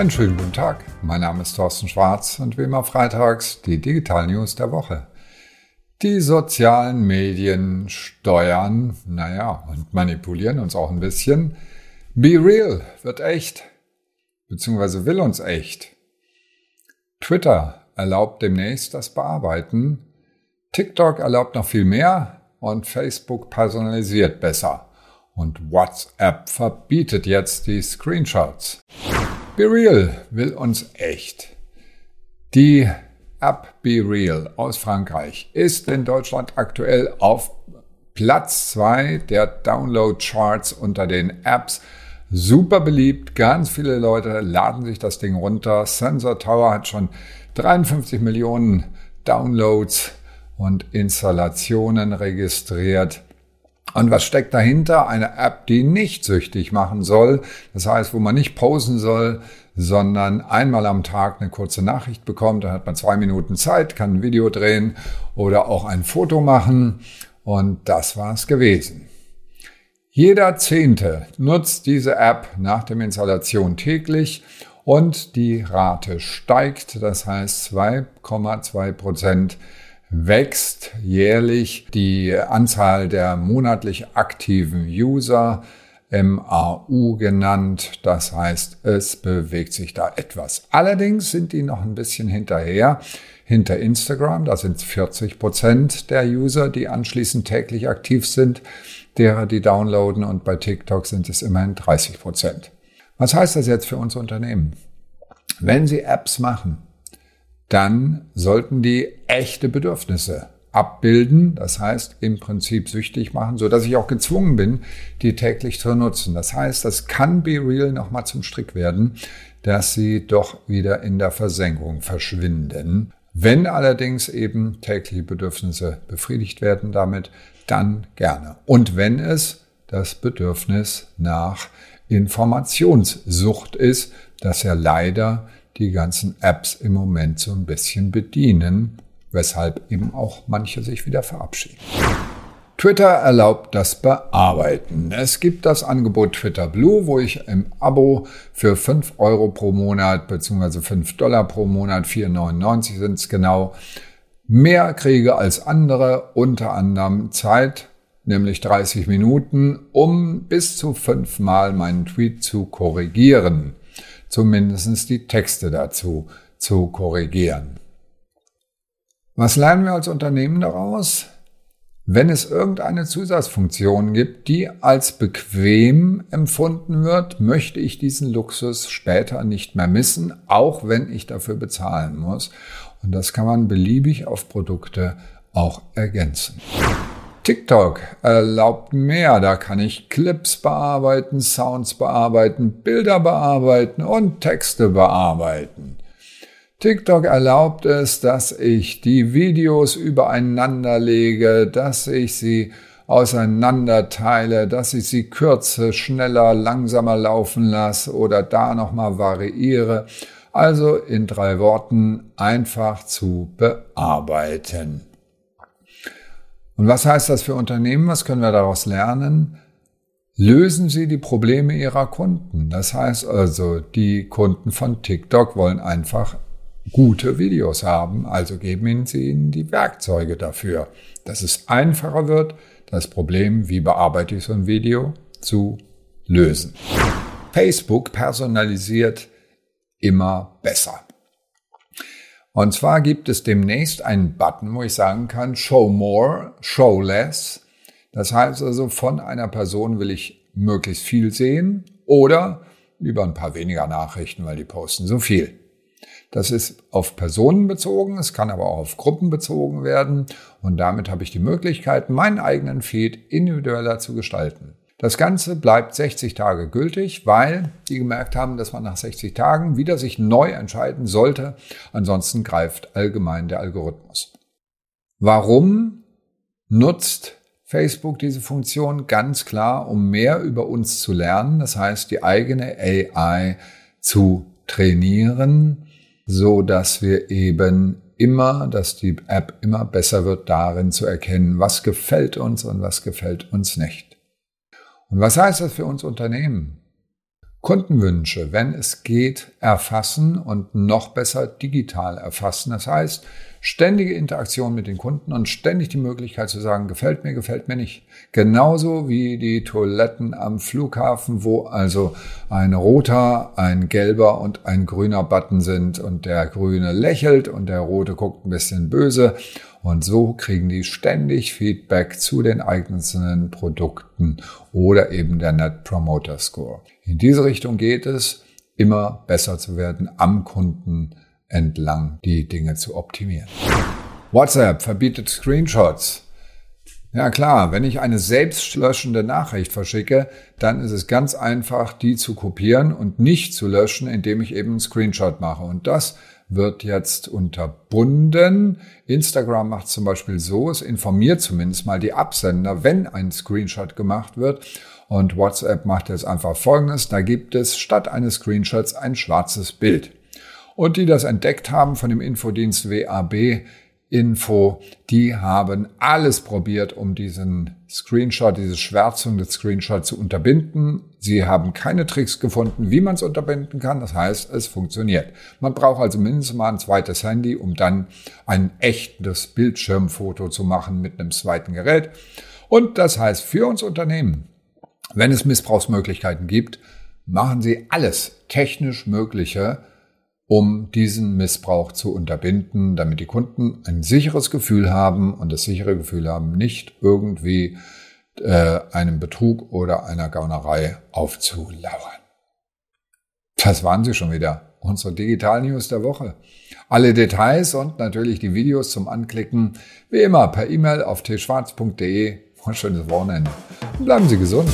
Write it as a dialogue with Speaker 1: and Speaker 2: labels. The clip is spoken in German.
Speaker 1: Einen schönen guten Tag. Mein Name ist Thorsten Schwarz und wie immer freitags die Digital News der Woche. Die sozialen Medien steuern, naja, und manipulieren uns auch ein bisschen. Be Real wird echt, beziehungsweise will uns echt. Twitter erlaubt demnächst das Bearbeiten. TikTok erlaubt noch viel mehr und Facebook personalisiert besser. Und WhatsApp verbietet jetzt die Screenshots. Be Real will uns echt. Die App Be Real aus Frankreich ist in Deutschland aktuell auf Platz zwei der Download-Charts unter den Apps. Super beliebt, ganz viele Leute laden sich das Ding runter. Sensor Tower hat schon 53 Millionen Downloads und Installationen registriert. Und was steckt dahinter? Eine App, die nicht süchtig machen soll. Das heißt, wo man nicht posen soll, sondern einmal am Tag eine kurze Nachricht bekommt. Dann hat man zwei Minuten Zeit, kann ein Video drehen oder auch ein Foto machen. Und das war's gewesen. Jeder Zehnte nutzt diese App nach der Installation täglich und die Rate steigt. Das heißt 2,2 Prozent wächst jährlich die Anzahl der monatlich aktiven User, MAU genannt. Das heißt, es bewegt sich da etwas. Allerdings sind die noch ein bisschen hinterher. Hinter Instagram, da sind 40 Prozent der User, die anschließend täglich aktiv sind, derer die downloaden und bei TikTok sind es immerhin 30 Prozent. Was heißt das jetzt für uns Unternehmen? Wenn Sie Apps machen, dann sollten die echte Bedürfnisse abbilden, das heißt im Prinzip süchtig machen, so dass ich auch gezwungen bin, die täglich zu nutzen. Das heißt, das kann Be Real nochmal zum Strick werden, dass sie doch wieder in der Versenkung verschwinden. Wenn allerdings eben tägliche Bedürfnisse befriedigt werden damit, dann gerne. Und wenn es das Bedürfnis nach Informationssucht ist, das ja leider die ganzen Apps im Moment so ein bisschen bedienen, weshalb eben auch manche sich wieder verabschieden. Twitter erlaubt das Bearbeiten. Es gibt das Angebot Twitter Blue, wo ich im Abo für 5 Euro pro Monat bzw. 5 Dollar pro Monat, 4,99 sind es genau, mehr kriege als andere, unter anderem Zeit, nämlich 30 Minuten, um bis zu fünfmal meinen Tweet zu korrigieren zumindest die Texte dazu zu korrigieren. Was lernen wir als Unternehmen daraus? Wenn es irgendeine Zusatzfunktion gibt, die als bequem empfunden wird, möchte ich diesen Luxus später nicht mehr missen, auch wenn ich dafür bezahlen muss. Und das kann man beliebig auf Produkte auch ergänzen. TikTok erlaubt mehr. Da kann ich Clips bearbeiten, Sounds bearbeiten, Bilder bearbeiten und Texte bearbeiten. TikTok erlaubt es, dass ich die Videos übereinander lege, dass ich sie auseinanderteile, dass ich sie kürze, schneller, langsamer laufen lasse oder da nochmal variiere. Also in drei Worten einfach zu bearbeiten. Und was heißt das für Unternehmen? Was können wir daraus lernen? Lösen Sie die Probleme Ihrer Kunden. Das heißt also, die Kunden von TikTok wollen einfach gute Videos haben, also geben Sie ihnen die Werkzeuge dafür, dass es einfacher wird, das Problem, wie bearbeite ich so ein Video, zu lösen. Facebook personalisiert immer besser. Und zwar gibt es demnächst einen Button, wo ich sagen kann, show more, show less. Das heißt also, von einer Person will ich möglichst viel sehen oder lieber ein paar weniger Nachrichten, weil die posten so viel. Das ist auf Personen bezogen, es kann aber auch auf Gruppen bezogen werden und damit habe ich die Möglichkeit, meinen eigenen Feed individueller zu gestalten. Das Ganze bleibt 60 Tage gültig, weil die gemerkt haben, dass man nach 60 Tagen wieder sich neu entscheiden sollte. Ansonsten greift allgemein der Algorithmus. Warum nutzt Facebook diese Funktion? Ganz klar, um mehr über uns zu lernen. Das heißt, die eigene AI zu trainieren, so dass wir eben immer, dass die App immer besser wird darin zu erkennen, was gefällt uns und was gefällt uns nicht. Und was heißt das für uns Unternehmen? Kundenwünsche, wenn es geht, erfassen und noch besser digital erfassen. Das heißt, ständige Interaktion mit den Kunden und ständig die Möglichkeit zu sagen, gefällt mir, gefällt mir nicht. Genauso wie die Toiletten am Flughafen, wo also ein roter, ein gelber und ein grüner Button sind und der grüne lächelt und der rote guckt ein bisschen böse und so kriegen die ständig Feedback zu den einzelnen Produkten oder eben der Net Promoter Score. In diese Richtung geht es, immer besser zu werden, am Kunden entlang die Dinge zu optimieren. WhatsApp verbietet Screenshots. Ja klar, wenn ich eine selbstlöschende Nachricht verschicke, dann ist es ganz einfach, die zu kopieren und nicht zu löschen, indem ich eben einen Screenshot mache. Und das wird jetzt unterbunden. Instagram macht zum Beispiel so, es informiert zumindest mal die Absender, wenn ein Screenshot gemacht wird. Und WhatsApp macht jetzt einfach Folgendes. Da gibt es statt eines Screenshots ein schwarzes Bild. Und die das entdeckt haben von dem Infodienst WAB, Info, die haben alles probiert, um diesen Screenshot, diese Schwärzung des Screenshots zu unterbinden. Sie haben keine Tricks gefunden, wie man es unterbinden kann. Das heißt, es funktioniert. Man braucht also mindestens mal ein zweites Handy, um dann ein echtes Bildschirmfoto zu machen mit einem zweiten Gerät. Und das heißt für uns Unternehmen, wenn es Missbrauchsmöglichkeiten gibt, machen Sie alles technisch Mögliche, um diesen Missbrauch zu unterbinden, damit die Kunden ein sicheres Gefühl haben und das sichere Gefühl haben, nicht irgendwie äh, einem Betrug oder einer Gaunerei aufzulauern. Das waren sie schon wieder, unsere Digital News der Woche. Alle Details und natürlich die Videos zum Anklicken, wie immer per E-Mail auf tschwarz.de. Schönes Wochenende. Bleiben Sie gesund.